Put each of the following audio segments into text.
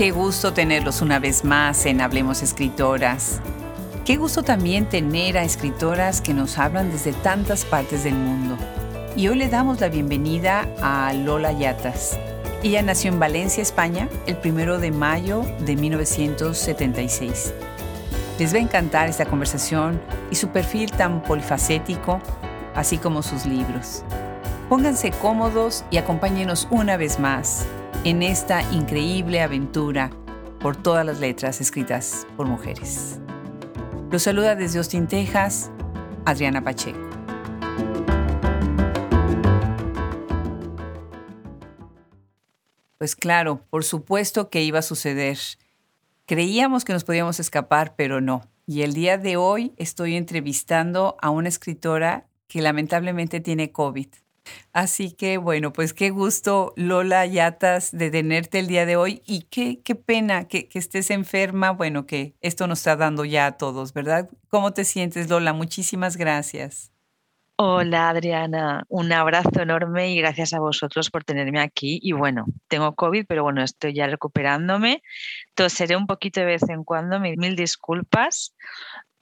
Qué gusto tenerlos una vez más en Hablemos Escritoras. Qué gusto también tener a escritoras que nos hablan desde tantas partes del mundo. Y hoy le damos la bienvenida a Lola Yatas. Ella nació en Valencia, España, el primero de mayo de 1976. Les va a encantar esta conversación y su perfil tan polifacético, así como sus libros. Pónganse cómodos y acompáñenos una vez más en esta increíble aventura por todas las letras escritas por mujeres. Los saluda desde Austin, Texas, Adriana Pacheco. Pues claro, por supuesto que iba a suceder. Creíamos que nos podíamos escapar, pero no. Y el día de hoy estoy entrevistando a una escritora que lamentablemente tiene COVID. Así que bueno, pues qué gusto, Lola Yatas, de tenerte el día de hoy y qué, qué pena que, que, estés enferma. Bueno, que esto nos está dando ya a todos, ¿verdad? ¿Cómo te sientes, Lola? Muchísimas gracias. Hola Adriana, un abrazo enorme y gracias a vosotros por tenerme aquí. Y bueno, tengo COVID, pero bueno, estoy ya recuperándome. Toseré un poquito de vez en cuando, mil disculpas,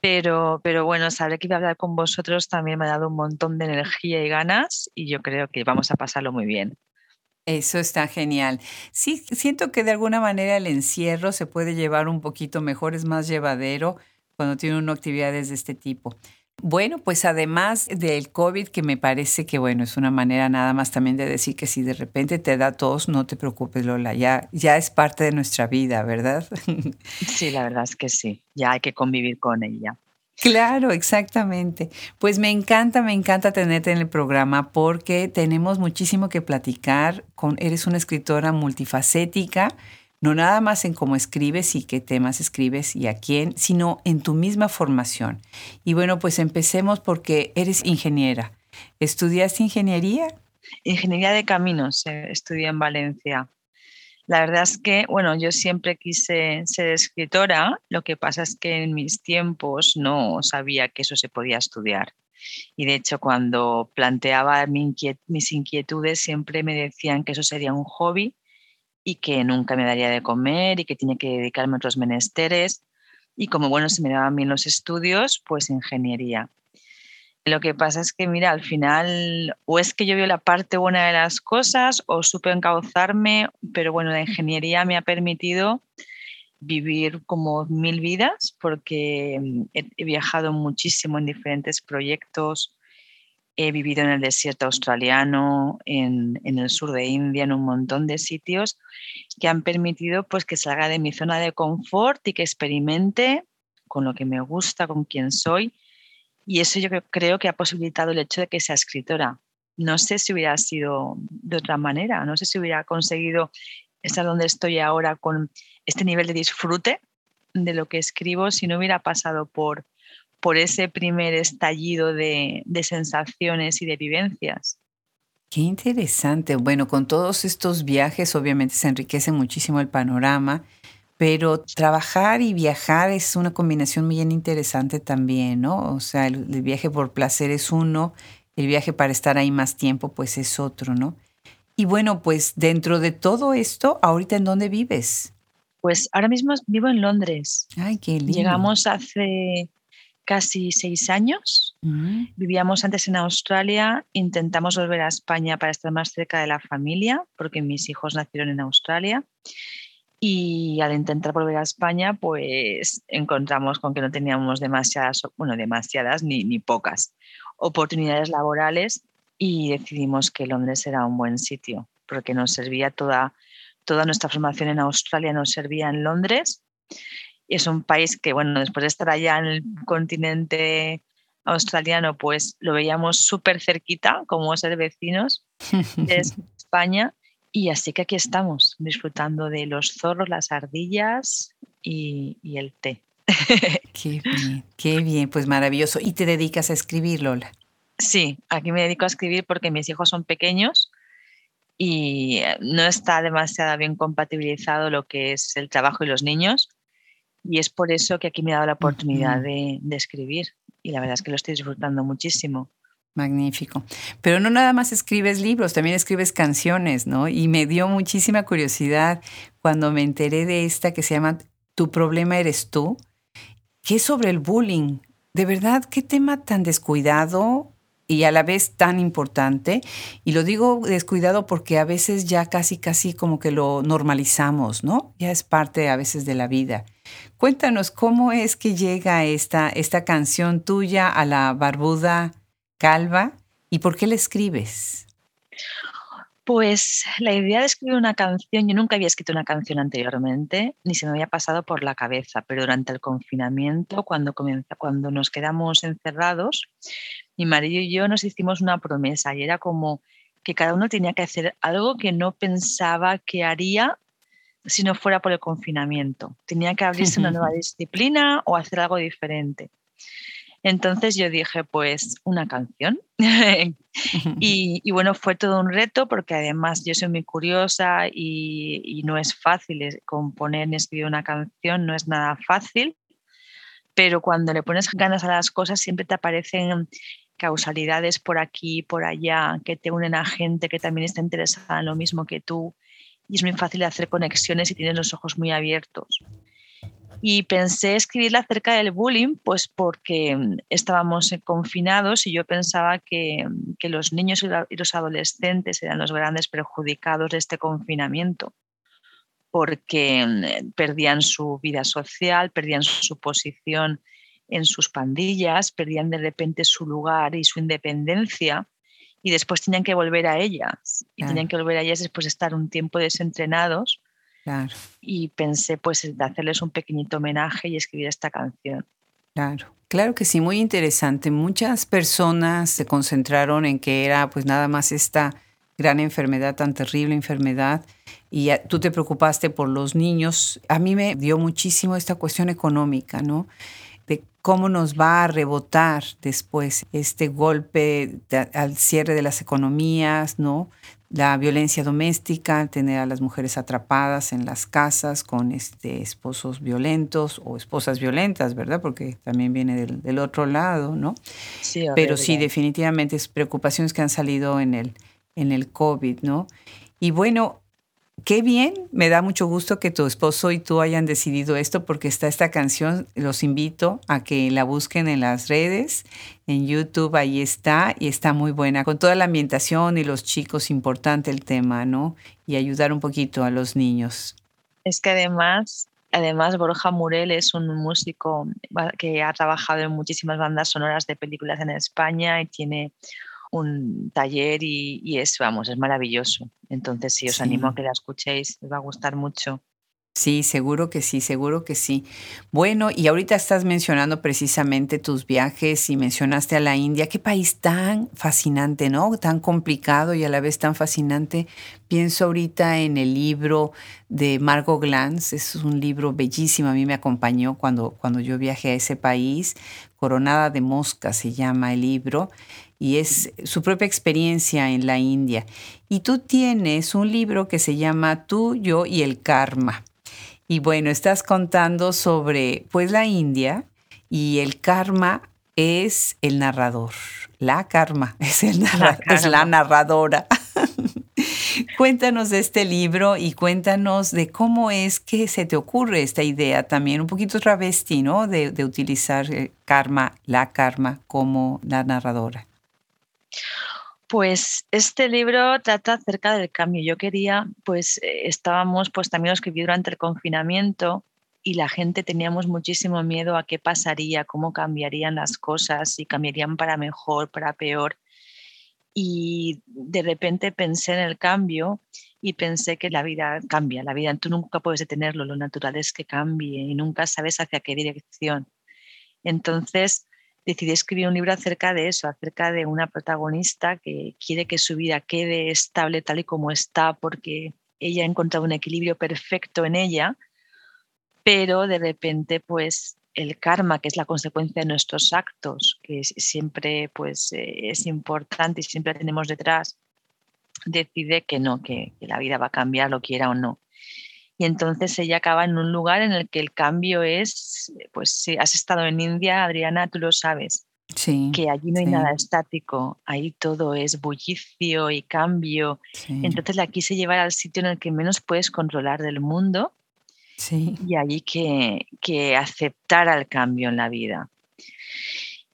pero, pero bueno, saber que iba a hablar con vosotros también me ha dado un montón de energía y ganas y yo creo que vamos a pasarlo muy bien. Eso está genial. Sí, siento que de alguna manera el encierro se puede llevar un poquito mejor, es más llevadero cuando tiene una actividades de este tipo. Bueno, pues además del COVID, que me parece que, bueno, es una manera nada más también de decir que si de repente te da tos, no te preocupes, Lola, ya, ya es parte de nuestra vida, ¿verdad? Sí, la verdad es que sí, ya hay que convivir con ella. Claro, exactamente. Pues me encanta, me encanta tenerte en el programa porque tenemos muchísimo que platicar. Con, eres una escritora multifacética no nada más en cómo escribes y qué temas escribes y a quién, sino en tu misma formación. Y bueno, pues empecemos porque eres ingeniera. ¿Estudiaste ingeniería? Ingeniería de caminos, eh, estudié en Valencia. La verdad es que, bueno, yo siempre quise ser escritora, lo que pasa es que en mis tiempos no sabía que eso se podía estudiar. Y de hecho, cuando planteaba mis inquietudes, siempre me decían que eso sería un hobby y que nunca me daría de comer y que tiene que dedicarme a otros menesteres. Y como bueno, se me daban bien los estudios, pues ingeniería. Lo que pasa es que, mira, al final, o es que yo veo la parte buena de las cosas o supe encauzarme, pero bueno, la ingeniería me ha permitido vivir como mil vidas porque he viajado muchísimo en diferentes proyectos, He vivido en el desierto australiano, en, el sur de India, en un montón de sitios que han permitido pues, que salga de mi zona de confort y que experimente con lo que me gusta, con quién soy. Y eso yo creo que ha posibilitado el hecho de que sea escritora. No sé si hubiera sido de otra manera, no sé si hubiera conseguido estar donde estoy ahora con este nivel de disfrute de lo que escribo si no hubiera pasado por, por ese primer estallido de, sensaciones y de vivencias. Qué interesante. Bueno, con todos estos viajes obviamente se enriquece muchísimo el panorama, pero trabajar y viajar es una combinación muy interesante también, ¿no? O sea, el, el, viaje por placer es uno, el viaje para estar ahí más tiempo pues es otro, ¿no? Y bueno, pues dentro de todo esto, ¿ahorita en dónde vives? Pues ahora mismo vivo en Londres. Ay, qué lindo. Llegamos hace casi seis años. Vivíamos antes en Australia, intentamos volver a España para estar más cerca de la familia, porque mis hijos nacieron en Australia. Y al intentar volver a España, pues encontramos con que no teníamos demasiadas, bueno, demasiadas ni, ni pocas oportunidades laborales y decidimos que Londres era un buen sitio, porque nos servía toda, toda nuestra formación en Australia, nos servía en Londres es un país que, bueno, después de estar allá en el continente australiano, pues lo veíamos súper cerquita, como ser vecinos de España. Y así que aquí estamos, disfrutando de los zorros, las ardillas y, el té. Qué bien, qué bien, pues maravilloso. ¿Y te dedicas a escribir, Lola? Sí, aquí me dedico a escribir porque mis hijos son pequeños y no está demasiado bien compatibilizado lo que es el trabajo y los niños. Y es por eso que aquí me he dado la oportunidad de, escribir y la verdad es que lo estoy disfrutando muchísimo. Magnífico. Pero no nada más escribes libros, también escribes canciones, ¿no? Y me dio muchísima curiosidad cuando me enteré de esta que se llama Tu problema eres tú, que es sobre el bullying. De verdad, qué tema tan descuidado y a la vez tan importante. Y lo digo descuidado porque a veces ya casi, casi como que lo normalizamos, ¿no? Ya es parte a veces de la vida. Cuéntanos cómo es que llega esta, esta canción tuya a la barbuda calva y por qué la escribes. Pues la idea de escribir una canción, yo nunca había escrito una canción anteriormente, ni se me había pasado por la cabeza, pero durante el confinamiento, cuando, cuando nos quedamos encerrados, mi marido y yo nos hicimos una promesa y era como que cada uno tenía que hacer algo que no pensaba que haría si no fuera por el confinamiento. Tenía que abrirse una nueva disciplina o hacer algo diferente. Entonces yo dije, pues una canción. y, bueno, fue todo un reto porque además yo soy muy curiosa y, no es fácil componer ni escribir una canción, no es nada fácil, pero cuando le pones ganas a las cosas siempre te aparecen causalidades por aquí, por allá, que te unen a gente que también está interesada en lo mismo que tú. Y es muy fácil hacer conexiones y tienes los ojos muy abiertos. Y pensé escribirla acerca del bullying, pues porque estábamos confinados y yo pensaba que, que, los niños y los adolescentes eran los grandes perjudicados de este confinamiento, porque mm, perdían su vida social, perdían su posición en sus pandillas, perdían de repente su lugar y su independencia y después tenían que volver a ellas y tenían que volver a ellas después de estar un tiempo desentrenados y pensé pues de hacerles un pequeñito homenaje y escribir esta canción. Claro, claro que sí, muy interesante. Muchas personas se concentraron en que era pues nada más esta gran enfermedad, tan terrible enfermedad, y tú te preocupaste por los niños. A mí me dio muchísimo esta cuestión económica, ¿no? De cómo nos va a rebotar después este golpe al cierre de las economías, ¿no? la violencia doméstica, tener a las mujeres atrapadas en las casas con este, esposos violentos o esposas violentas, ¿verdad? Porque también viene del, otro lado, ¿no? Sí, Pero sí, definitivamente es preocupaciones que han salido en el, en el COVID, ¿no? Y bueno, qué bien, me da mucho gusto que tu esposo y tú hayan decidido esto porque está esta canción, los invito a que la busquen en las redes, en YouTube, ahí está y está muy buena, con toda la ambientación y los chicos, importante el tema, ¿no? Y ayudar un poquito a los niños. Es que además, además Borja Murel es un músico que ha trabajado en muchísimas bandas sonoras de películas en España y tiene un taller y, es, vamos, es maravilloso. Entonces, sí, os animo a que la escuchéis, os va a gustar mucho. Sí, seguro que sí, seguro que sí. Bueno, y ahorita estás mencionando precisamente tus viajes y mencionaste a la India. Qué país tan fascinante, ¿no? Tan complicado y a la vez tan fascinante. Pienso ahorita en el libro de Margot Glantz. Es un libro bellísimo. A mí me acompañó cuando, cuando yo viajé a ese país. Coronada de Mosca se llama el libro y es su propia experiencia en la India. Y tú tienes un libro que se llama Tú, yo y el karma. Y bueno, estás contando sobre pues la India y el karma es el narrador. La karma es, el la, es la narradora. cuéntanos de este libro y cuéntanos de cómo es que se te ocurre esta idea también, un poquito travesti, ¿no? De, de utilizar karma, la karma como la narradora. Pues este libro trata acerca del cambio. Yo quería, pues eh, estábamos, pues también lo escribí durante el confinamiento y la gente teníamos muchísimo miedo a qué pasaría, cómo cambiarían las cosas, si cambiarían para mejor, para peor. Y de repente pensé en el cambio y pensé que la vida cambia, la vida tú nunca puedes detenerlo, lo natural es que cambie y nunca sabes hacia qué dirección. Entonces, decidí escribir un libro acerca de eso, acerca de una protagonista que quiere que su vida quede estable tal y como está porque ella ha encontrado un equilibrio perfecto en ella, pero de repente pues el karma, que es la consecuencia de nuestros actos, que siempre pues eh, es importante y siempre tenemos detrás, decide que no, que, que la vida va a cambiar, lo quiera o no y entonces ella acaba en un lugar en el que el cambio es, pues si has estado en India, Adriana, tú lo sabes, que allí no hay nada estático, ahí todo es bullicio y cambio. Entonces la quise llevar al sitio en el que menos puedes controlar del mundo y allí que, que aceptar el cambio en la vida.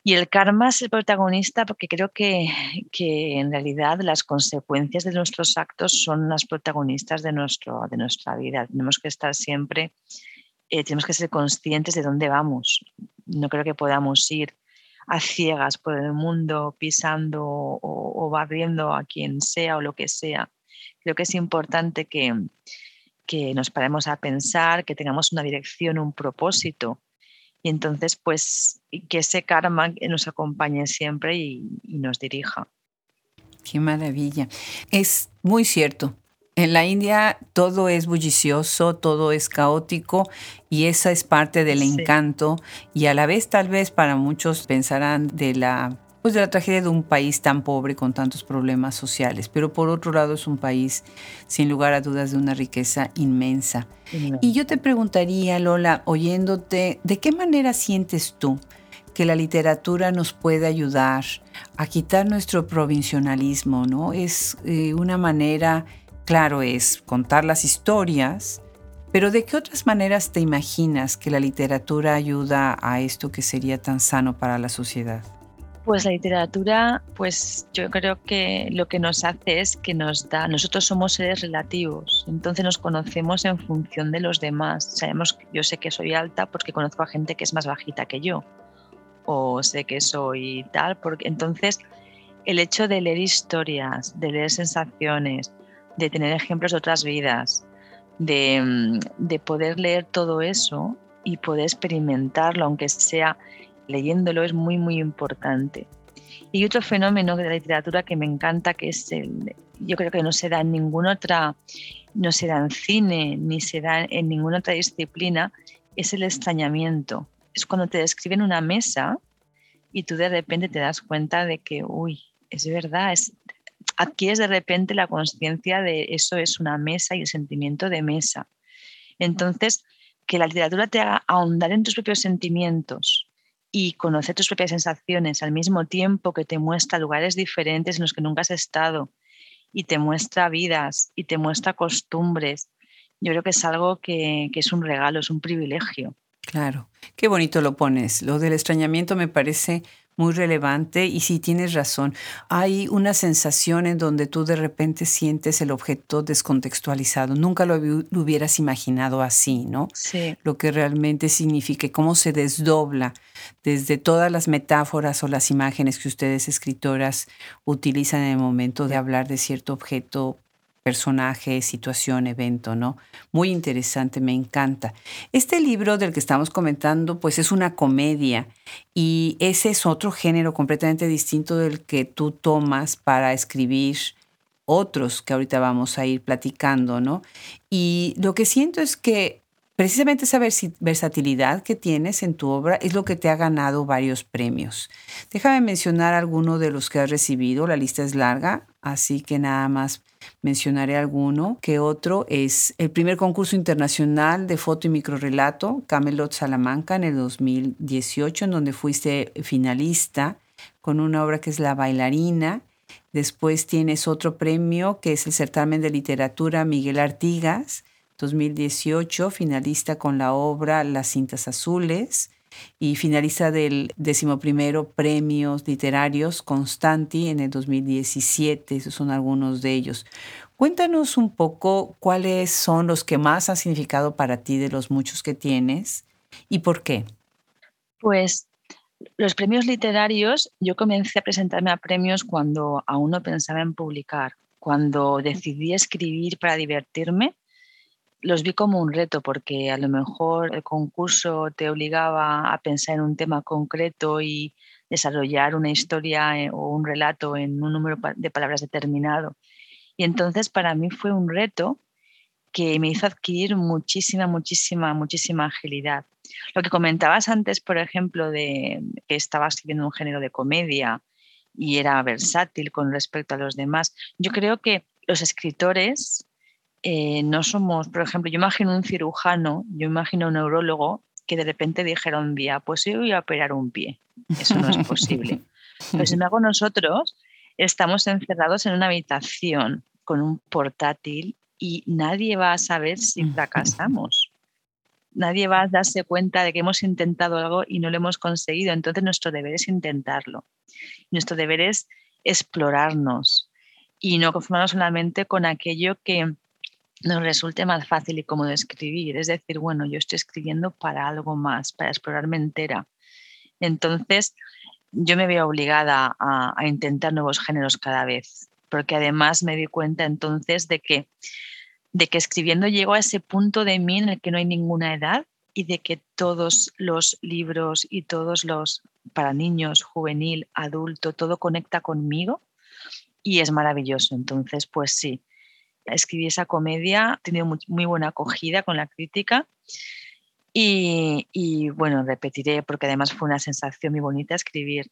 Y el karma es el protagonista porque creo que, que, en realidad las consecuencias de nuestros actos son las protagonistas de, nuestro, de nuestra vida. Tenemos que estar siempre, eh, tenemos que ser conscientes de dónde vamos. No creo que podamos ir a ciegas por el mundo pisando o, o barriendo a quien sea o lo que sea. Creo que es importante que, que nos paremos a pensar, que tengamos una dirección, un propósito y entonces, pues, que ese karma nos acompañe siempre y, nos dirija. Qué maravilla. Es muy cierto. En la India todo es bullicioso, todo es caótico y esa es parte del encanto y a la vez tal vez para muchos pensarán de la pues de la tragedia de un país tan pobre con tantos problemas sociales, pero por otro lado es un país sin lugar a dudas de una riqueza inmensa. Y yo te preguntaría, Lola, oyéndote, ¿de qué manera sientes tú que la literatura nos puede ayudar a quitar nuestro provincialismo, ¿no? Es eh, una manera, claro, es contar las historias, pero ¿de qué otras maneras te imaginas que la literatura ayuda a esto que sería tan sano para la sociedad? Pues la literatura, pues yo creo que lo que nos hace es que nos da, nosotros somos seres relativos, entonces nos conocemos en función de los demás. Sabemos, yo sé que soy alta porque conozco a gente que es más bajita que yo, o sé que soy tal, porque entonces el hecho de leer historias, de leer sensaciones, de tener ejemplos de otras vidas, de, de poder leer todo eso y poder experimentarlo, aunque sea leyéndolo es muy, muy importante. Y otro fenómeno de la literatura que me encanta, que es el, yo creo que no se da en ninguna otra, no se da en cine, ni se da en ninguna otra disciplina, es el extrañamiento. Es cuando te describen una mesa y tú de repente te das cuenta de que, uy, es verdad, es, adquieres de repente la conciencia de eso es una mesa y el sentimiento de mesa. Entonces, que la literatura te haga ahondar en tus propios sentimientos, y conocer tus propias sensaciones al mismo tiempo que te muestra lugares diferentes en los que nunca has estado y te muestra vidas y te muestra costumbres. Yo creo que es algo que, que es un regalo, es un privilegio. Claro, qué bonito lo pones. Lo del extrañamiento me parece muy relevante y sí tienes razón. Hay una sensación en donde tú de repente sientes el objeto descontextualizado. Nunca lo, hubieras imaginado así, ¿no? Sí. Lo que realmente significa, cómo se desdobla desde todas las metáforas o las imágenes que ustedes escritoras utilizan en el momento de hablar de cierto objeto personaje, situación, evento, ¿no? Muy interesante, me encanta. Este libro del que estamos comentando, pues es una comedia y ese es otro género completamente distinto del que tú tomas para escribir otros que ahorita vamos a ir platicando, ¿no? Y lo que siento es que precisamente esa versatilidad que tienes en tu obra es lo que te ha ganado varios premios. Déjame mencionar alguno de los que has recibido, la lista es larga, así que nada más Mencionaré alguno, que otro es el primer concurso internacional de foto y microrelato, Camelot Salamanca, en el 2018, en donde fuiste finalista con una obra que es La bailarina. Después tienes otro premio que es el certamen de literatura Miguel Artigas, 2018, finalista con la obra Las cintas azules y finalista del decimoprimero Premios Literarios Constanti en el 2017. Esos son algunos de ellos. Cuéntanos un poco cuáles son los que más han significado para ti de los muchos que tienes y por qué. Pues los premios literarios, yo comencé a presentarme a premios cuando aún no pensaba en publicar. Cuando decidí escribir para divertirme, los vi como un reto porque a lo mejor el concurso te obligaba a pensar en un tema concreto y desarrollar una historia eh, o un relato en un número de palabras determinado. Y entonces para mí fue un reto que me hizo adquirir muchísima, muchísima, muchísima agilidad. Lo que comentabas antes, por ejemplo, de que estaba escribiendo un género de comedia y era versátil con respecto a los demás, yo creo que los escritores eh, no somos, por ejemplo, yo imagino un cirujano, yo imagino un neurólogo que de repente dijera un día, pues yo voy a operar un pie. Eso no es posible. Pero sin embargo, nosotros estamos encerrados en una habitación con un portátil y nadie va a saber si fracasamos. Nadie va a darse cuenta de que hemos intentado algo y no lo hemos conseguido. Entonces nuestro deber es intentarlo. Nuestro deber es explorarnos y no conformarnos solamente con aquello que nos resulte más fácil y cómodo escribir. Es decir, bueno, yo estoy escribiendo para algo más, para explorarme entera. Entonces, yo me veo obligada a, intentar nuevos géneros cada vez, porque además me di cuenta entonces de que, de que escribiendo llego a ese punto de mí en el que no hay ninguna edad y de que todos los libros y todos los para niños, juvenil, adulto, todo conecta conmigo y es maravilloso. Entonces, pues sí, escribí esa comedia, ha tenido muy, buena acogida con la crítica. Y, y, bueno, repetiré porque además fue una sensación muy bonita escribir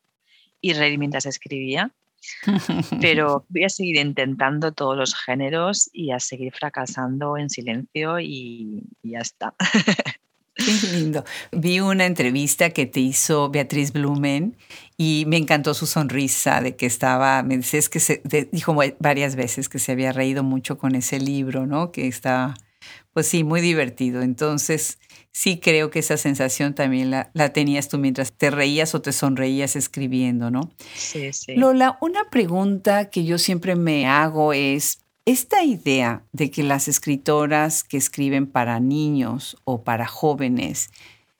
y reír mientras escribía. Pero voy a seguir intentando todos los géneros y a seguir fracasando en silencio y, y ya está. Qué lindo. Vi una entrevista que te hizo Beatriz Blumen y me encantó su sonrisa de que estaba, me dices que se, dijo varias veces que se había reído mucho con ese libro, ¿no? Que está, pues sí, muy divertido. Entonces, sí creo que esa sensación también la, la tenías tú mientras te reías o te sonreías escribiendo, ¿no? Sí, sí. Lola, una pregunta que yo siempre me hago es, esta idea de que las escritoras que escriben para niños o para jóvenes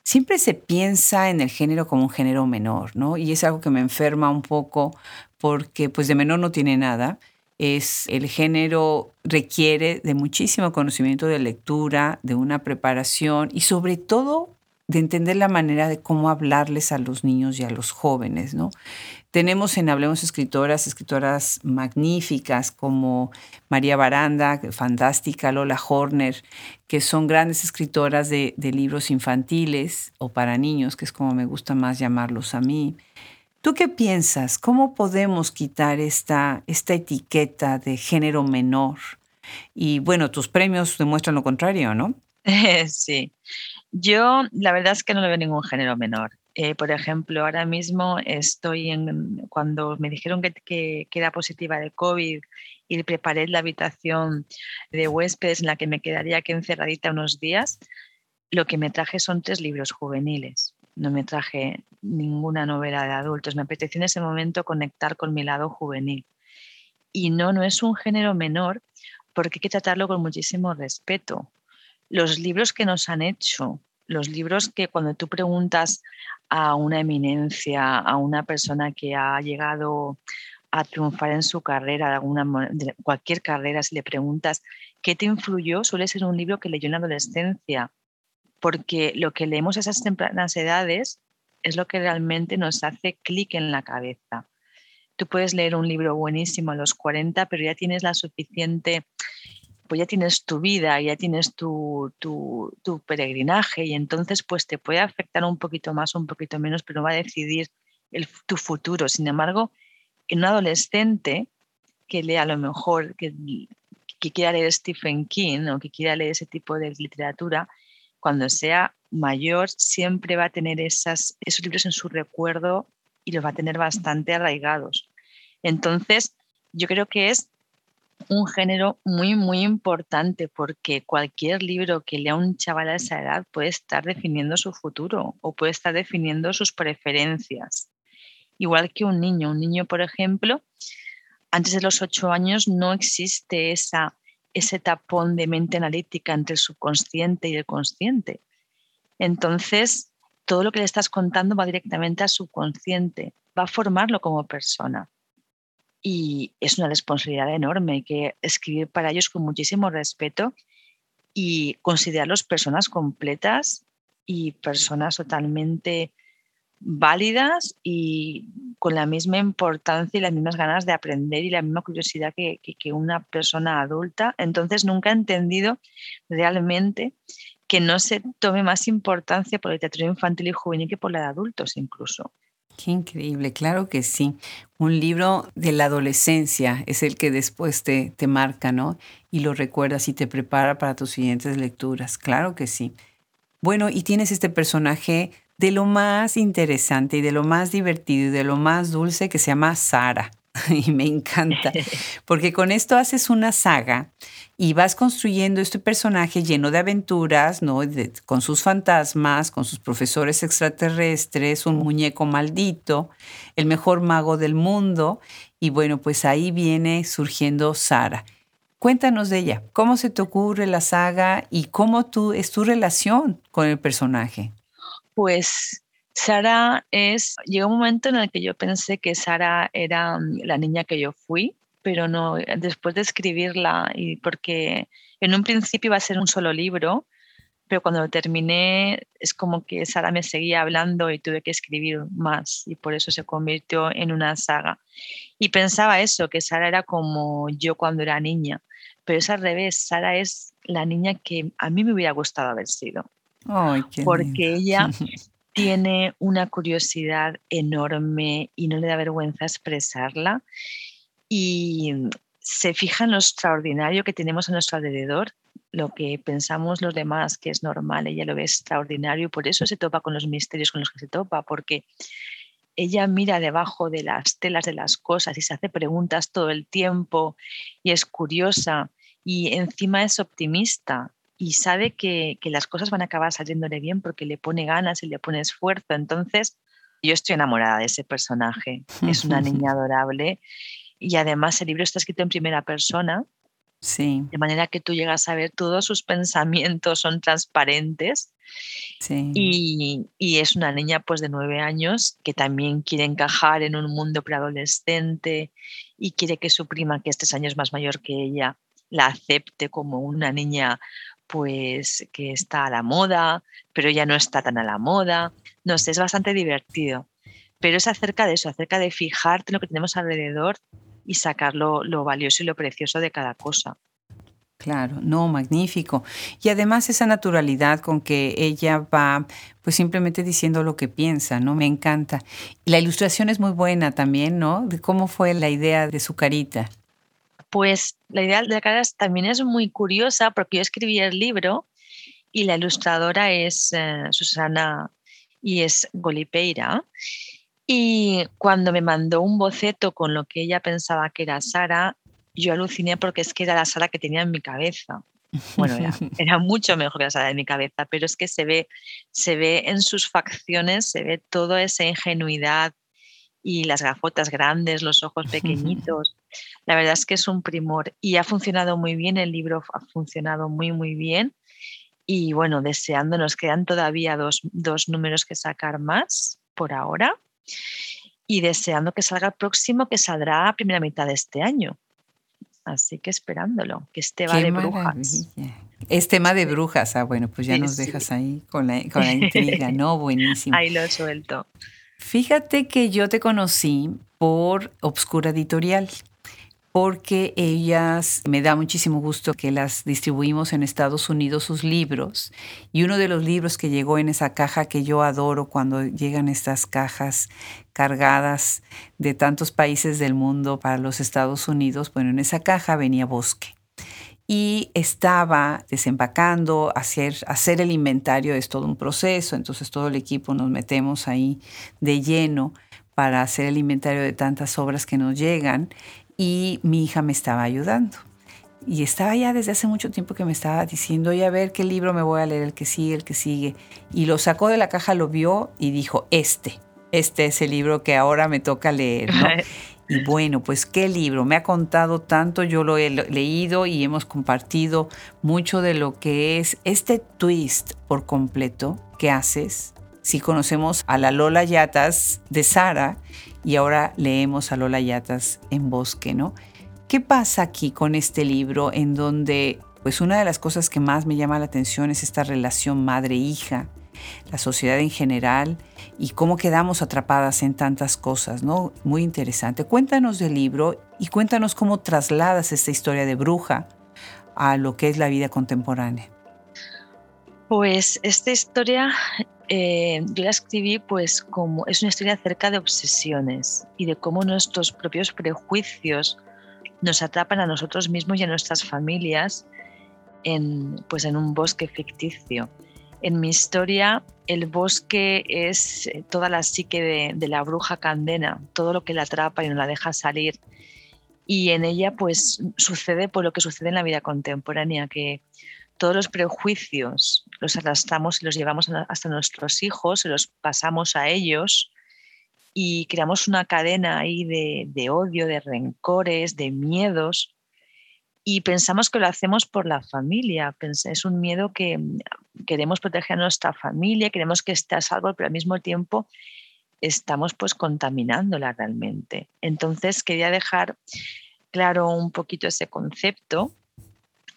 siempre se piensa en el género como un género menor, ¿no? Y es algo que me enferma un poco porque pues de menor no tiene nada. Es el género requiere de muchísimo conocimiento de lectura, de una preparación y sobre todo de entender la manera de cómo hablarles a los niños y a los jóvenes, ¿no? Tenemos en Hablemos Escritoras, escritoras magníficas como María Baranda, fantástica, Lola Horner, que son grandes escritoras de, libros infantiles o para niños, que es como me gusta más llamarlos a mí. ¿Tú qué piensas? ¿Cómo podemos quitar esta, esta etiqueta de género menor? Y bueno, tus premios demuestran lo contrario, ¿no? Sí, yo la verdad es que no le veo ningún género menor. Eh, por ejemplo, ahora mismo estoy en, cuando me dijeron que, que, era positiva de COVID y preparé la habitación de huéspedes en la que me quedaría aquí encerradita unos días, lo que me traje son tres libros juveniles. No me traje ninguna novela de adultos. Me apeteció en ese momento conectar con mi lado juvenil. Y no, no es un género menor porque hay que tratarlo con muchísimo respeto. Los libros que nos han hecho los libros que cuando tú preguntas a una eminencia, a una persona que ha llegado a triunfar en su carrera, cualquier carrera, si le preguntas qué te influyó, suele ser un libro que leyó en la adolescencia, porque lo que leemos a esas tempranas edades es lo que realmente nos hace clic en la cabeza. Tú puedes leer un libro buenísimo a los 40, pero ya tienes la suficiente pues ya tienes tu vida, ya tienes tu, peregrinaje y entonces pues te puede afectar un poquito más un poquito menos, pero va a decidir tu futuro. Sin embargo, en un adolescente que lea a lo mejor, que, que quiera leer Stephen King o que quiera leer ese tipo de literatura, cuando sea mayor siempre va a tener esas, esos libros en su recuerdo y los va a tener bastante arraigados. Entonces, yo creo que es un género muy, muy importante porque cualquier libro que lea un chaval a esa edad puede estar definiendo su futuro o puede estar definiendo sus preferencias. Igual que un niño. Un niño, por ejemplo, antes de los ocho años no existe esa, ese tapón de mente analítica entre el subconsciente y el consciente. Entonces, todo lo que le estás contando va directamente al subconsciente, va a formarlo como persona y es una responsabilidad enorme. Que escribir para ellos con muchísimo respeto y considerarlos personas completas y personas totalmente válidas y con la misma importancia y las mismas ganas de aprender y la misma curiosidad que, que, una persona adulta. Entonces nunca he entendido realmente que no se tome más importancia por la literatura infantil y juvenil que por la de adultos incluso. Qué increíble, claro que sí. Un libro de la adolescencia es el que después te, te marca, ¿no? Y lo recuerdas y te prepara para tus siguientes lecturas, claro que sí. Bueno, y tienes este personaje de lo más interesante y de lo más divertido y de lo más dulce que se llama Sara. y me encanta, porque con esto haces una saga y vas construyendo este personaje lleno de aventuras, ¿no? con sus fantasmas, con sus profesores extraterrestres, un muñeco maldito, el mejor mago del mundo, y bueno, pues ahí viene surgiendo Sara. Cuéntanos de ella, ¿cómo se te ocurre la saga y cómo tú, es tu relación con el personaje? Pues Sara es, llegó un momento en el que yo pensé que Sara era mm, la niña que yo fui, pero no, después de escribirla, y porque en un principio iba a ser un solo libro, pero cuando lo terminé es como que Sara me seguía hablando y tuve que escribir más y por eso se convirtió en una saga. Y pensaba eso, que Sara era como yo cuando era niña, pero es al revés, Sara es la niña que a mí me hubiera gustado haber sido. porque ella tiene una curiosidad enorme y no le da vergüenza expresarla y se fija en lo extraordinario que tenemos a nuestro alrededor, lo que pensamos los demás que es normal, ella lo ve extraordinario y por eso se topa con los misterios con los que se topa, porque ella mira debajo de las telas de las cosas y se hace preguntas todo el tiempo y es curiosa y encima es optimista y sabe que, las cosas van a acabar saliéndole bien porque le pone ganas y le pone esfuerzo. Entonces, yo estoy enamorada de ese personaje. Es una niña adorable y además el libro está escrito en primera persona. Sí. De manera que tú llegas a ver todos sus pensamientos son transparentes. Sí. Y, y, es una niña pues de nueve años que también quiere encajar en un mundo preadolescente y quiere que su prima, que es tres años más mayor que ella, la acepte como una niña pues que está a la moda, pero ya no está tan a la moda. No sé, es bastante divertido. Pero es acerca de eso, acerca de fijarte en lo que tenemos alrededor y sacar lo, valioso y lo precioso de cada cosa. Claro, no, magnífico. Y además esa naturalidad con que ella va pues simplemente diciendo lo que piensa, ¿no? Me encanta. La ilustración es muy buena también, ¿no? De cómo fue la idea de su carita. Pues la idea de la cara también es muy curiosa porque yo escribí el libro y la ilustradora es eh, Susana y es Golipeira. Y cuando me mandó un boceto con lo que ella pensaba que era Sara, yo aluciné porque es que era la Sara que tenía en mi cabeza. Bueno, era, era, mucho mejor que la Sara de mi cabeza, pero es que se ve, se ve en sus facciones, se ve toda esa ingenuidad y las gafotas grandes, los ojos pequeñitos. La verdad es que es un primor y ha funcionado muy bien, el libro ha funcionado muy, muy bien. Y bueno, deseando, nos quedan todavía dos, números que sacar más por ahora y deseando que salga el próximo, que saldrá a primera mitad de este año. Así que esperándolo, que este va de brujas. Es tema de brujas, ah, bueno, pues ya nos dejas ahí con la, con la intriga, ¿no? Buenísimo. Ahí lo suelto. Fíjate que yo te conocí por Obscura Editorial porque ellas, me da muchísimo gusto que las distribuimos en Estados Unidos sus libros. Y uno de los libros que llegó en esa caja que yo adoro cuando llegan estas cajas cargadas de tantos países del mundo para los Estados Unidos, bueno, en esa caja venía Bosque. Y estaba desempacando, hacer, hacer el inventario es todo un proceso, entonces todo el equipo nos metemos ahí de lleno para hacer el inventario de tantas obras que nos llegan y mi hija me estaba ayudando. Y estaba ya desde hace mucho tiempo que me estaba diciendo, oye, a ver qué libro me voy a leer, el que sigue, el que sigue. Y lo sacó de la caja, lo vio y dijo, este, este es el libro que ahora me toca leer. y bueno, pues qué libro, me ha contado tanto, yo lo he leído y hemos compartido mucho de lo que es este twist por completo que haces. Si conocemos a la Lola Yatas de Sara y ahora leemos a Lola Yatas en Bosque, ¿no? ¿Qué pasa aquí con este libro en donde, pues una de las cosas que más me llama la atención es esta relación madre-hija, la sociedad en general y cómo quedamos atrapadas en tantas cosas, ¿no? Muy interesante. Cuéntanos del libro y cuéntanos cómo trasladas esta historia de bruja a lo que es la vida contemporánea. Pues esta historia yo la escribí pues como es una historia acerca de obsesiones y de cómo nuestros propios prejuicios nos atrapan a nosotros mismos y a nuestras familias en, pues en un bosque ficticio. En mi historia, el bosque es eh, toda la psique de, la bruja Candena, todo lo que la atrapa y no la deja salir. Y en ella, pues, sucede por lo que sucede en la vida contemporánea, que todos los prejuicios los arrastramos y los llevamos hasta nuestros hijos, los pasamos a ellos y creamos una cadena ahí de, de odio, de rencores, de miedos y pensamos que lo hacemos por la familia. Es un miedo que mm, queremos proteger a nuestra familia, queremos que esté a salvo, pero al mismo tiempo estamos pues contaminándola realmente. Entonces quería dejar claro un poquito ese concepto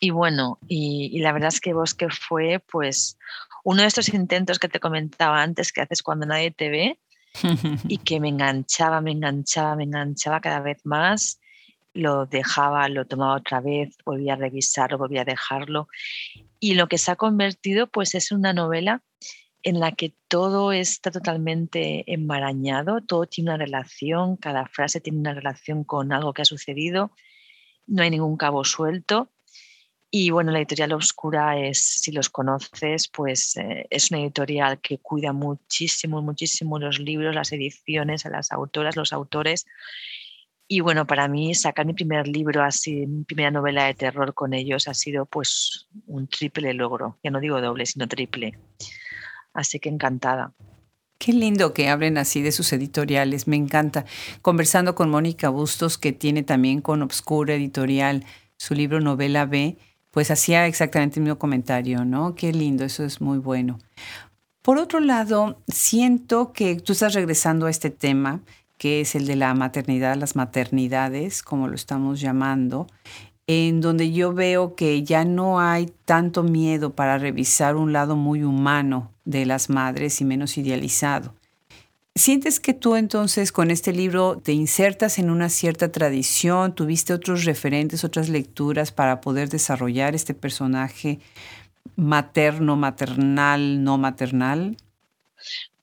y bueno, y, la verdad es que Bosque fue pues uno de estos intentos que te comentaba antes que haces cuando nadie te ve y que me enganchaba, me enganchaba, me enganchaba cada vez más lo dejaba, lo tomaba otra vez, volvía a revisarlo, volvía a dejarlo. Y lo que se ha convertido pues es una novela en la que todo está totalmente enmarañado, todo tiene una relación, cada frase tiene una relación con algo que ha sucedido, no hay ningún cabo suelto. Y bueno, la editorial Oscura es, si los conoces, pues eh, es una editorial que cuida muchísimo, muchísimo los libros, las ediciones, a las autoras, los autores y bueno, para mí sacar mi primer libro así, mi primera novela de terror con ellos ha sido pues un triple logro. Ya no digo doble, sino triple. Así que encantada. Qué lindo que hablen así de sus editoriales, me encanta. Conversando con Mónica Bustos, que tiene también con Obscura Editorial su libro Novela B, pues hacía exactamente el mismo comentario, ¿no? Qué lindo, eso es muy bueno. Por otro lado, siento que tú estás regresando a este tema que es el de la maternidad, las maternidades, como lo estamos llamando, en donde yo veo que ya no hay tanto miedo para revisar un lado muy humano de las madres y menos idealizado. ¿Sientes que tú entonces con este libro te insertas en una cierta tradición? ¿Tuviste otros referentes, otras lecturas para poder desarrollar este personaje materno, maternal, no maternal?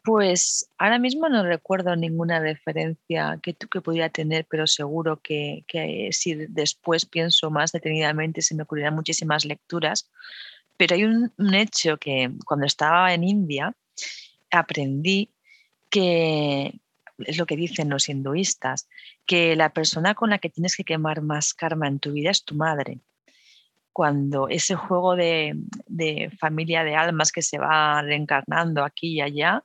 Pues ahora mismo no recuerdo ninguna referencia que, que pudiera tener, pero seguro que, si después pienso más detenidamente se me ocurrirán muchísimas lecturas. Pero hay un, hecho que cuando estaba en India aprendí que, es lo que dicen los hinduistas, que la persona con la que tienes que quemar más karma en tu vida es tu madre. Cuando ese juego de, de familia de almas que se va reencarnando aquí y allá,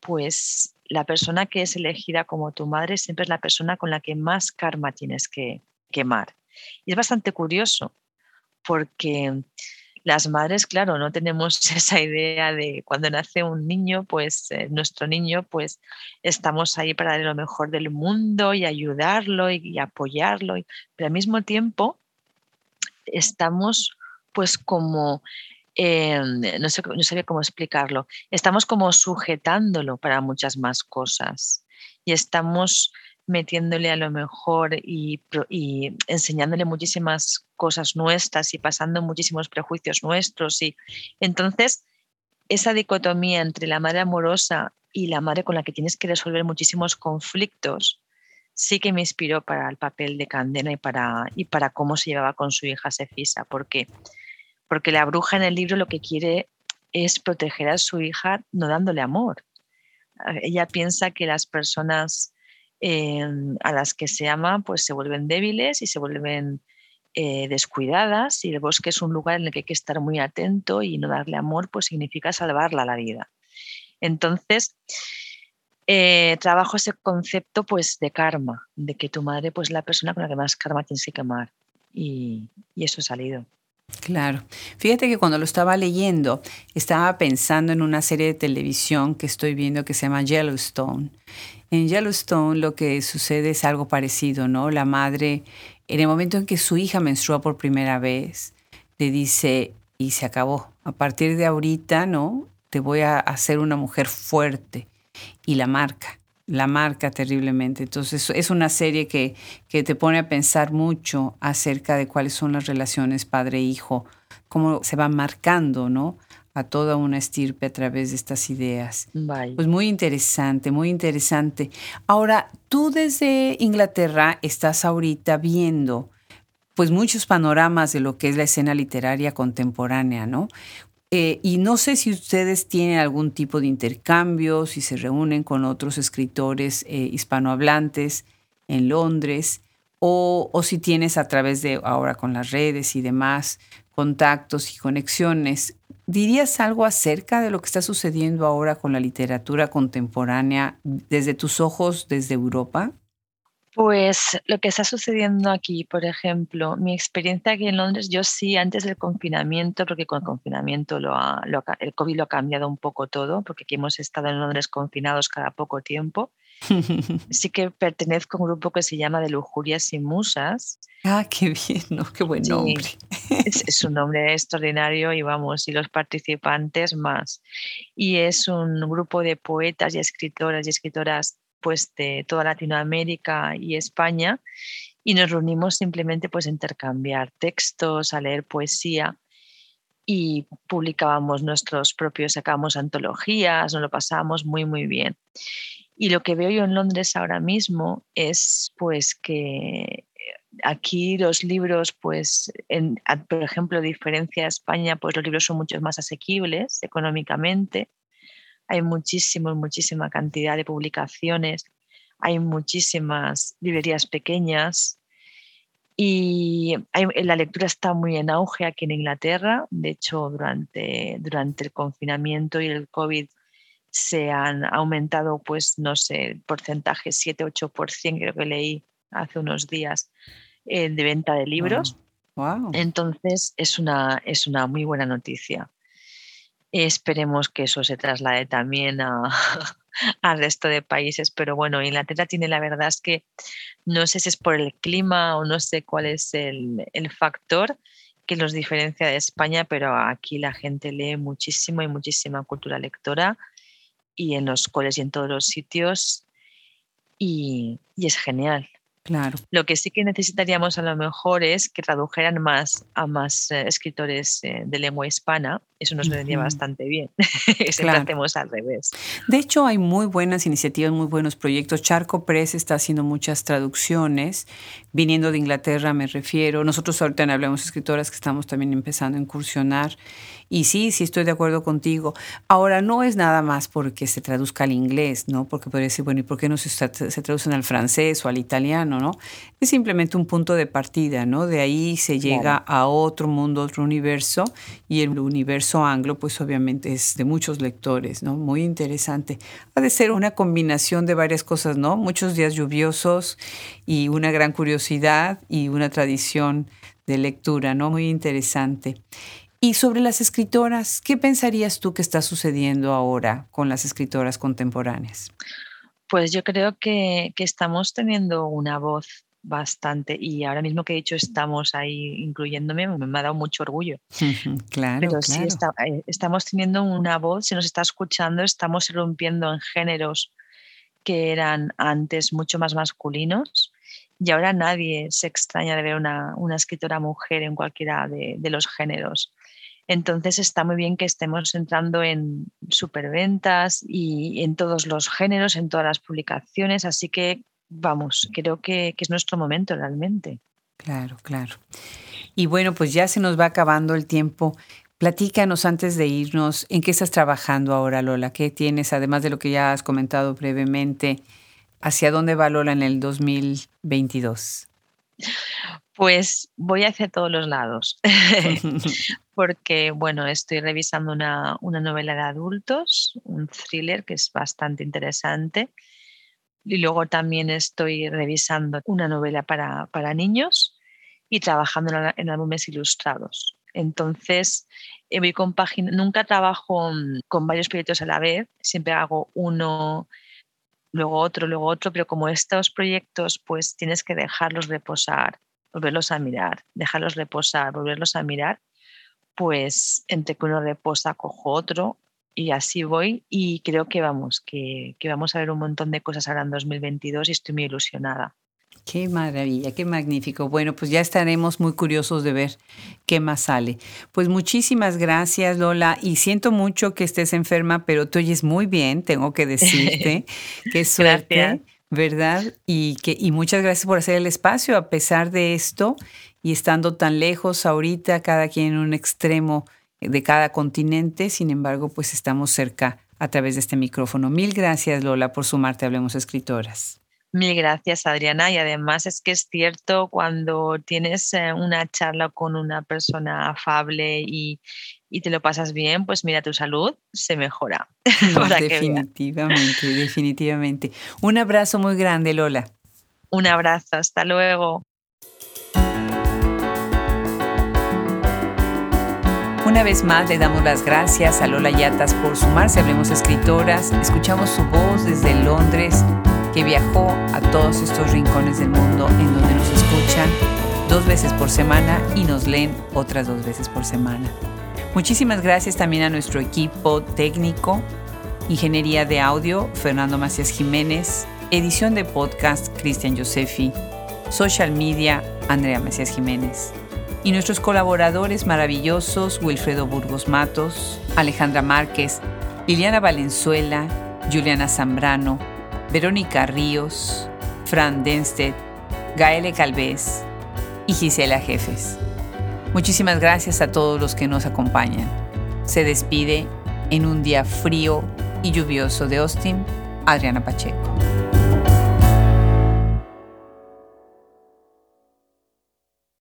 pues la persona que es elegida como tu madre siempre es la persona con la que más karma tienes que quemar. Y es bastante curioso porque las madres, claro, no tenemos esa idea de cuando nace un niño, pues eh, nuestro niño, pues estamos ahí para darle lo mejor del mundo y ayudarlo y, apoyarlo, pero al mismo tiempo estamos pues como Em, no, sé, no sabía cómo explicarlo, estamos como sujetándolo para muchas más cosas y estamos metiéndole a lo mejor y, enseñándole muchísimas cosas nuestras y pasando muchísimos prejuicios nuestros. Y entonces, esa dicotomía entre la madre amorosa y la madre con la que tienes que resolver muchísimos conflictos, sí que me inspiró para el papel de Candena y para, y para cómo se llevaba con su hija Sefisa, porque porque la bruja en el libro lo que quiere es proteger a su hija no dándole amor. Ella piensa que las personas em, a las que se ama pues se vuelven débiles y se vuelven eh, descuidadas y el bosque es un lugar en el que hay que estar muy atento y no darle amor pues significa salvarla la vida. Entonces, eh, trabajo ese concepto pues de karma, de que tu madre pues es la persona con la que más karma tienes que quemar y, y eso ha salido. Claro. Fíjate que cuando lo estaba leyendo, estaba pensando en una serie de televisión que estoy viendo que se llama Yellowstone. En Yellowstone lo que sucede es algo parecido, ¿no? La madre, en el momento en que su hija menstrua por primera vez, le dice, y se acabó. A partir de ahorita, ¿no? Te voy a hacer una mujer fuerte. Y la marca la marca terriblemente. Entonces es una serie que, que te pone a pensar mucho acerca de cuáles son las relaciones padre-hijo, cómo se va marcando, ¿no? a toda una estirpe a través de estas ideas. Pues muy interesante, muy interesante. Ahora, tú desde Inglaterra estás ahorita viendo pues muchos panoramas de lo que es la escena literaria contemporánea, ¿no? Eh, y no sé si ustedes tienen algún tipo de intercambio, si se reúnen con otros escritores eh, hispanohablantes en Londres, o, o, si tienes a través de ahora con las redes y demás contactos y conexiones. ¿Dirías algo acerca de lo que está sucediendo ahora con la literatura contemporánea desde tus ojos, desde Europa? Pues lo que está sucediendo aquí, por ejemplo, mi experiencia aquí en Londres, yo sí antes del confinamiento, porque con el confinamiento lo el COVID lo ha cambiado un poco todo, porque aquí hemos estado en Londres confinados cada poco tiempo. sí que pertenezco a un grupo que se llama de Lujurias y Musas. Ah, qué bien, ¿no? Qué buen nombre. es, es, un nombre extraordinario y vamos, y los participantes más. Y es un grupo de poetas y escritoras y escritoras pues de toda Latinoamérica y España y nos reunimos simplemente pues a intercambiar textos, a leer poesía y publicábamos nuestros propios, sacábamos antologías, nos lo pasábamos muy muy bien. Y lo que veo yo en Londres ahora mismo es pues que aquí los libros, pues, en, por ejemplo, diferencia a España, pues los libros son mucho más asequibles económicamente hay muchísimo, muchísima cantidad de publicaciones, hay muchísimas librerías pequeñas y la lectura está muy en auge aquí en Inglaterra. De hecho, durante, durante el confinamiento y el COVID se han aumentado, pues, no sé, porcentajes 7-8%, creo que leí hace unos días, eh, de venta de libros. Entonces, es una, es una muy buena noticia. Esperemos que eso se traslade también al resto de países, pero bueno, Inglaterra tiene la verdad es que no sé si es por el clima o no sé cuál es el, el factor que los diferencia de España, pero aquí la gente lee muchísimo y muchísima cultura lectora y en los coles y en todos los sitios y, y es genial. Claro. Lo que sí que necesitaríamos a lo mejor es que tradujeran más a más eh, escritores eh, de lengua hispana. Eso nos vendría bastante bien. Siempre hacemos al revés. De hecho, hay muy buenas iniciativas, muy buenos proyectos. Charco Press está haciendo muchas traducciones, viniendo de Inglaterra me refiero. Nosotros ahorita hablamos escritoras que estamos también empezando a incursionar. Y sí, sí estoy de acuerdo contigo. Ahora, no es nada más porque se traduzca al inglés, ¿no? Porque podría decir, bueno, ¿y por qué no se, se traducen al francés o al italiano, ¿no? Es simplemente un punto de partida, ¿no? De ahí se llega a otro mundo, otro universo, y el universo anglo, pues obviamente es de muchos lectores, ¿no? Muy interesante. Ha de ser una combinación de varias cosas, ¿no? Muchos días lluviosos y una gran curiosidad y una tradición de lectura, ¿no? Muy interesante. Y sobre las escritoras, ¿qué pensarías tú que está sucediendo ahora con las escritoras contemporáneas? Pues yo creo que, estamos teniendo una voz bastante y ahora mismo que he dicho estamos ahí incluyéndome me, ha dado mucho orgullo. Claro pero sí eh, estamos teniendo una voz se nos está escuchando estamos rompiendo en géneros que eran antes mucho más masculinos y ahora nadie se extraña de ver una, escritora mujer en cualquiera de, de los géneros entonces está muy bien que estemos entrando en superventas y en todos los géneros, en todas las publicaciones, así que vamos, creo que, es nuestro momento realmente. Claro, claro. Y bueno, pues ya se nos va acabando el tiempo. Platícanos antes de irnos, ¿en qué estás trabajando ahora, Lola? ¿Qué tienes, además de lo que ya has comentado brevemente? ¿Hacia dónde va Lola en el 2022? Pues voy hacia todos los lados, porque bueno, estoy revisando una, novela de adultos, un thriller que es bastante interesante, y luego también estoy revisando una novela para, niños y trabajando en, álbumes ilustrados. Entonces, eh, voy con nunca trabajo mm, con varios proyectos a la vez, siempre hago uno, luego otro, luego otro, pero como estos proyectos, pues tienes que dejarlos reposar volverlos a mirar, dejarlos reposar, volverlos a mirar, pues entre que uno reposa cojo otro y así voy y creo que vamos, que, que vamos a ver un montón de cosas ahora en 2022 y estoy muy ilusionada. Qué maravilla, qué magnífico. Bueno, pues ya estaremos muy curiosos de ver qué más sale. Pues muchísimas gracias, Lola. Y siento mucho que estés enferma, pero te oyes muy bien, tengo que decirte. qué suerte. ¿verdad? Y, que, y muchas gracias por hacer el espacio a pesar de esto y estando tan lejos ahorita, cada quien en un extremo de cada continente, sin embargo, pues estamos cerca a través de este micrófono. Mil gracias, Lola, por sumarte a Hablemos Escritoras. Mil gracias, Adriana. Y además es que es cierto, cuando tienes eh, una charla con una persona afable y, te lo pasas bien, pues mira, tu salud se mejora. definitivamente, definitivamente. Un abrazo muy grande, Lola. Un abrazo, hasta luego. Una vez más le damos las gracias a Lola Yatas por sumarse a Hablemos Escritoras. Escuchamos su voz desde Londres que viajó a todos estos rincones del mundo en donde nos escuchan dos veces por semana y nos leen otras dos veces por semana. Muchísimas gracias también a nuestro equipo técnico, Ingeniería de Audio, Fernando Macías Jiménez, Edición de Podcast, Cristian Josefi, Social Media, Andrea Macías Jiménez. Y nuestros colaboradores maravillosos, Wilfredo Burgos Matos, Alejandra Márquez, Liliana Valenzuela, Juliana Zambrano, Verónica Ríos, Fran Denstedt, Gaele Calvez y Gisela Jefes. Muchísimas gracias a todos los que nos acompañan. Se despide en un día frío y lluvioso de Austin, Adriana Pacheco.